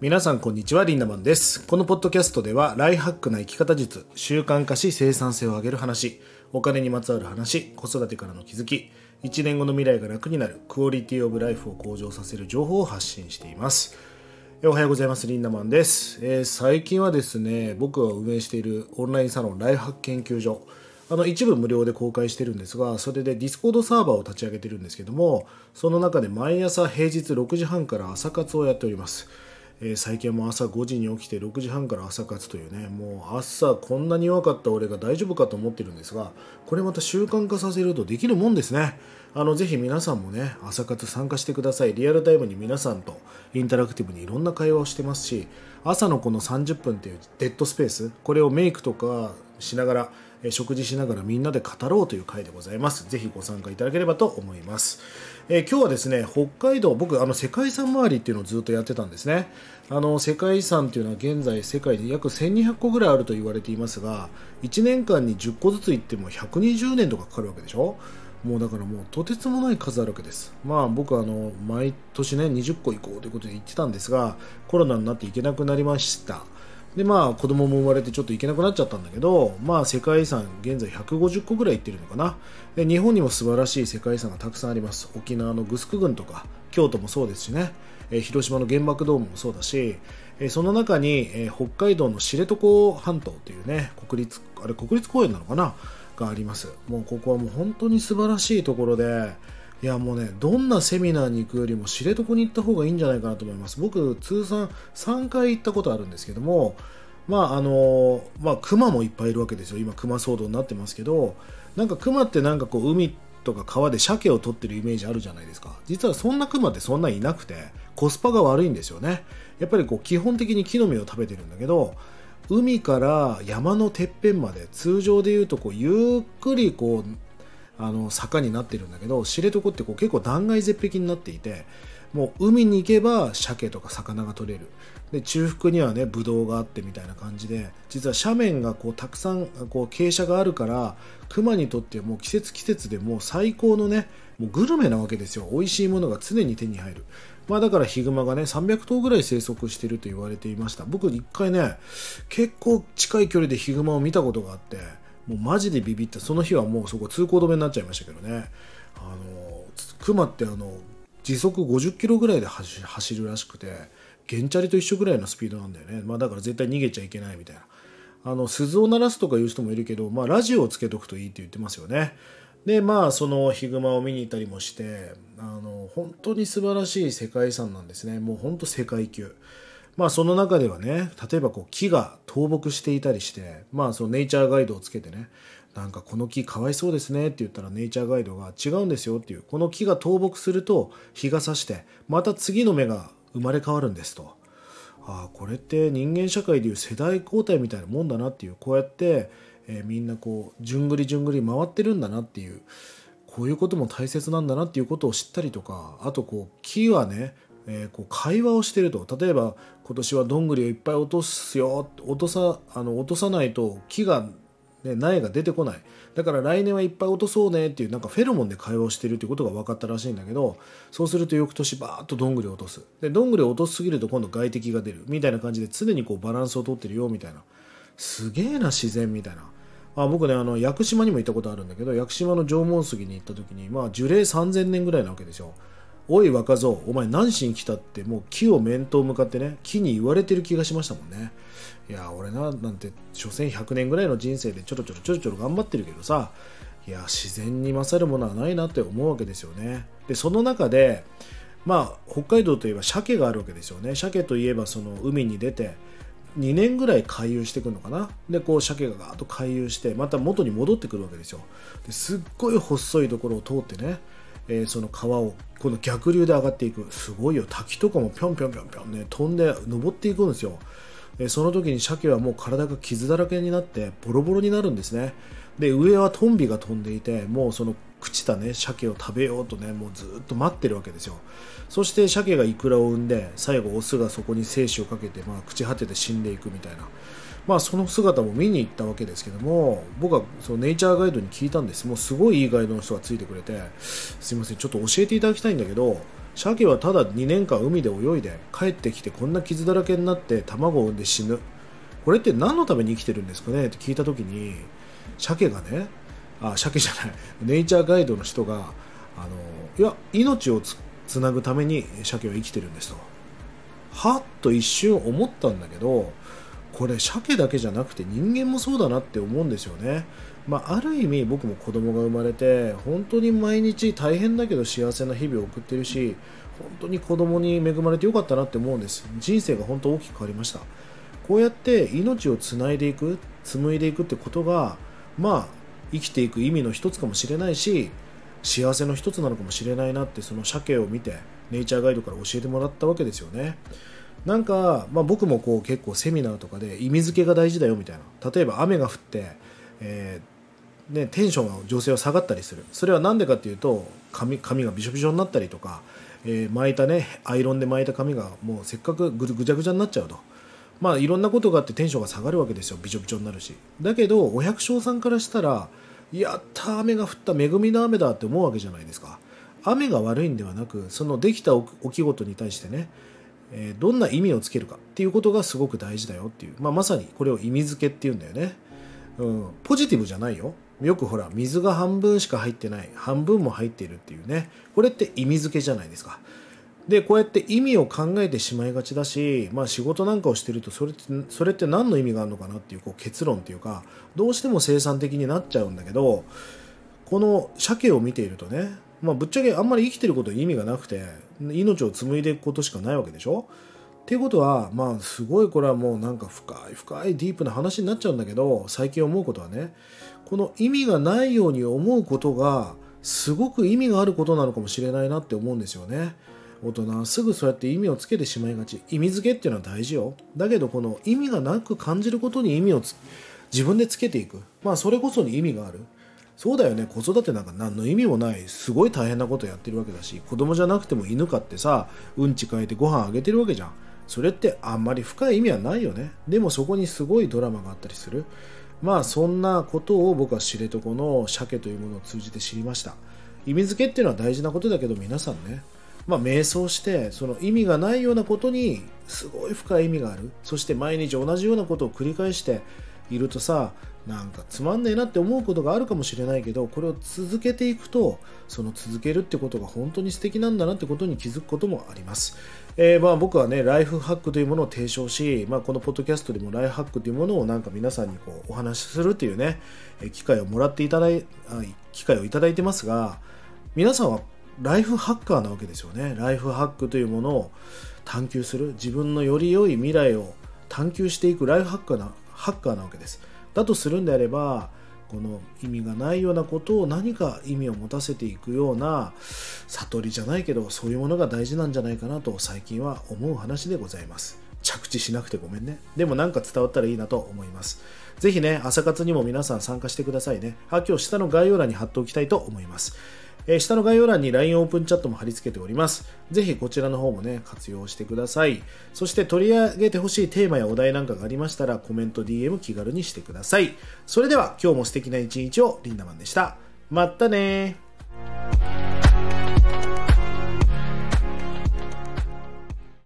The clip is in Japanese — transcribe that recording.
皆さんこんにちはリンダマンです。このポッドキャストではライフハックな生き方術習慣化し生産性を上げる話お金にまつわる話子育てからの気づき1年後の未来が楽になるクオリティオブライフを向上させる情報を発信しています。おはようございます。リンダマンです、えー、最近はですね僕が運営しているオンラインサロンライフハック研究所。あの一部無料で公開してるんですがそれでディスコードサーバーを立ち上げてるんですけどもその中で毎朝平日6時半から朝活をやっております。えー、最近はもう朝5時に起きて6時半から朝活というねもう朝こんなに弱かった俺が大丈夫かと思ってるんですがこれまた習慣化させるとできるもんですね。あのぜひ皆さんもね朝活参加してください。リアルタイムに皆さんとインタラクティブにいろんな会話をしてますし朝のこの30分っていうデッドスペースこれをメイクとかしながら食事しながらみんなで語ろうという回でございます。ぜひご参加いただければと思います。え、今日はですね、北海道、僕、あの世界遺産周りっていうのをずっとやってたんですね。あの世界遺産っていうのは現在世界で約1200個ぐらいあると言われていますが、1年間に10個ずつ行っても120年とかかかるわけでしょ？もうだからもうとてつもない数あるわけです。まあ僕はあの毎年ね20個行こうということで言ってたんですがコロナになって行けなくなりました。でまあ子供も生まれてちょっと行けなくなっちゃったんだけどまあ世界遺産現在150個ぐらい行ってるのかな。で日本にも素晴らしい世界遺産がたくさんあります。沖縄のグスク郡とか京都もそうですしね、え広島の原爆ドームもそうだし、えその中に、え北海道の知床半島というね国立あれ国立公園なのかな？があります。もうここはもう本当に素晴らしいところでいやもうねどんなセミナーに行くよりも知床に行った方がいいんじゃないかなと思います。僕通算3回行ったことあるんですけどもまああのまあ熊もいっぱいいるわけですよ。今熊騒動になってますけどなんか熊ってなんかこう海とか川で鮭を取ってるイメージあるじゃないですか。実はそんな熊ってそんないなくてコスパが悪いんですよね。やっぱりこう基本的に木の実を食べてるんだけど海から山のてっぺんまで通常でいうとこうゆっくりこうあの坂になってるんだけど知床ってこう結構断崖絶壁になっていてもう海に行けば鮭とか魚が取れる。で中腹にはねブドウがあってみたいな感じで実は斜面がこうたくさんこう傾斜があるから熊にとってもう季節季節でもう最高のねもうグルメなわけですよ。美味しいものが常に手に入る。まあだからヒグマがね300頭ぐらい生息してると言われていました。僕一回ね結構近い距離でヒグマを見たことがあってもうマジでビビった。その日はもうそこ通行止めになっちゃいましたけどね。あの熊ってあの時速50キロぐらいで走るらしくて原チャリと一緒ぐらいのスピードなんだよね、まあ、だから絶対逃げちゃいけないみたいな。あの鈴を鳴らすとかいう人もいるけど、まあ、ラジオをつけとくといいって言ってますよね。でまあそのヒグマを見に行ったりもしてあの本当に素晴らしい世界遺産なんですね。もう本当世界級。まあその中ではね例えばこう木が倒木していたりしてまあそのネイチャーガイドをつけてねなんかこの木かわいそうですねって言ったらネイチャーガイドが違うんですよっていうこの木が倒木すると日が差してまた次の芽が生まれ変わるんですと。ああこれって人間社会でいう世代交代みたいなもんだなっていうこうやって、えー、みんなこうじゅんぐりじゅんぐり回ってるんだなっていうこういうことも大切なんだなっていうことを知ったりとかあとこう木はねえー、こう会話をしてると。例えば今年はどんぐりをいっぱい落とすよ。落とさあの落とさないと木がね、苗が出てこない。だから来年はいっぱい落とそうねっていうなんかフェロモンで会話をしてるっていうことが分かったらしいんだけどそうすると翌年バーッとどんぐりを落とす。でどんぐりを落としすぎると今度外敵が出る。みたいな感じで常にこうバランスをとってるよみたいな。すげえな自然みたいな。あ僕ねあの屋久島にも行ったことあるんだけど屋久島の縄文杉に行った時にまあ樹齢3000年ぐらいなわけですよ。おい若造お前何しに来たってもう木を面と向かってね木に言われてる気がしましたもんね。いや俺ななんて所詮100年ぐらいの人生でちょろちょろちょろちょろ頑張ってるけどさいや自然に勝るものはないなって思うわけですよね。でその中でまあ北海道といえば鮭があるわけですよね。鮭といえばその海に出て2年ぐらい回遊してくるのかな。でこう鮭がガーッと回遊してまた元に戻ってくるわけですよ。ですっごい細いところを通ってね、えー、その川をこの逆流で上がっていく。すごいよ。滝とかもぴょんぴょんぴょんぴょんね。飛んで登っていくんですよ。えその時に鮭はもう体が傷だらけになってボロボロになるんですね。で上はトンビが飛んでいてもうその朽ちたね鮭を食べようとねもうずっと待ってるわけですよ。そして鮭がイクラを産んで最後オスがそこに精子をかけて、まあ、朽ち果てて死んでいくみたいな。まあその姿も見に行ったわけですけども僕はそのネイチャーガイドに聞いたんです。もうすごいいいガイドの人がついてくれてすいませんちょっと教えていただきたいんだけど鮭はただ2年間海で泳いで帰ってきてこんな傷だらけになって卵を産んで死ぬ。これって何のために生きてるんですかね？って聞いた時に鮭がねあ鮭じゃない。ネイチャーガイドの人があのいや命をつなぐために鮭は生きてるんですと。はっと一瞬思ったんだけどこれ鮭だけじゃなくて人間もそうだなって思うんですよね、まあ、ある意味僕も子供が生まれて本当に毎日大変だけど幸せな日々を送ってるし本当に子供に恵まれてよかったなって思うんです。人生が本当大きく変わりました。こうやって命をつないでいく紡いでいくってことがまあ生きていく意味の一つかもしれないし幸せの一つなのかもしれないなってその鮭を見てネイチャーガイドから教えてもらったわけですよね。なんか、まあ、僕もこう結構セミナーとかで意味付けが大事だよみたいな。例えば雨が降って、えー、ね、テンションが女性は下がったりする。それは何でかっていうと髪髪がびしょびしょになったりとか、えー、巻いたねアイロンで巻いた髪がもうせっかくぐぐちゃぐちゃになっちゃうと。まあいろんなことがあってテンションが下がるわけですよ。びちょびちょになるし。だけどお百姓さんからしたらやった雨が降った恵みの雨だって思うわけじゃないですか。雨が悪いんではなくそのできた起き事に対してね、え、どんな意味をつけるかっていうことがすごく大事だよっていう、まあ、まさにこれを意味付けっていうんだよね、うん、ポジティブじゃないよ。よくほら水が半分しか入ってない。半分も入っているっていうね。これって意味付けじゃないですか。でこうやって意味を考えてしまいがちだし、まあ、仕事なんかをしてるとそれってそれって何の意味があるのかなっていうこう結論っていうかどうしても生産的になっちゃうんだけどこの鮭を見ているとね、まあ、ぶっちゃけあんまり生きてることに意味がなくて命を紡いでいくことしかないわけでしょ？っていうことはまあすごいこれはもうなんか深い深いディープな話になっちゃうんだけど最近思うことはねこの意味がないように思うことがすごく意味があることなのかもしれないなって思うんですよね。大人はすぐそうやって意味をつけてしまいがち。意味付けっていうのは大事よ。だけどこの意味がなく感じることに意味を自分でつけていく。まあそれこそに意味がある。そうだよね。子育てなんか何の意味もない。すごい大変なことやってるわけだし子供じゃなくても犬飼ってさうんち変えてご飯あげてるわけじゃん。それってあんまり深い意味はないよね。でもそこにすごいドラマがあったりする。まあそんなことを僕は知床の鮭というものを通じて知りました。意味付けっていうのは大事なことだけど皆さんね。まあ、瞑想してその意味がないようなことにすごい深い意味がある。そして毎日同じようなことを繰り返しているとさなんかつまんねえなって思うことがあるかもしれないけどこれを続けていくとその続けるってことが本当に素敵なんだなってことに気づくこともあります、えー、まあ僕はねライフハックというものを提唱し、まあ、このポッドキャストでもライフハックというものをなんか皆さんにこうお話しするっていうね機会をもらっていただい機会をいただいてますが皆さんはライフハッカーなわけですよね。ライフハックというものを探求する。自分のより良い未来を探求していくライフハッカーなハッカーなわけです。だとするんであればこの意味がないようなことを何か意味を持たせていくような悟りじゃないけどそういうものが大事なんじゃないかなと最近は思う話でございます。着地しなくてごめんね。でもなんか伝わったらいいなと思います。ぜひね朝活にも皆さん参加してくださいね。あ今日下の概要欄に貼っておきたいと思います。えー、下の概要欄に LINE オープンチャットも貼り付けております。ぜひこちらの方もね、活用してください。そして取り上げてほしいテーマやお題なんかがありましたら、コメント、DM 気軽にしてください。それでは今日も素敵な一日をリンダマンでした。またね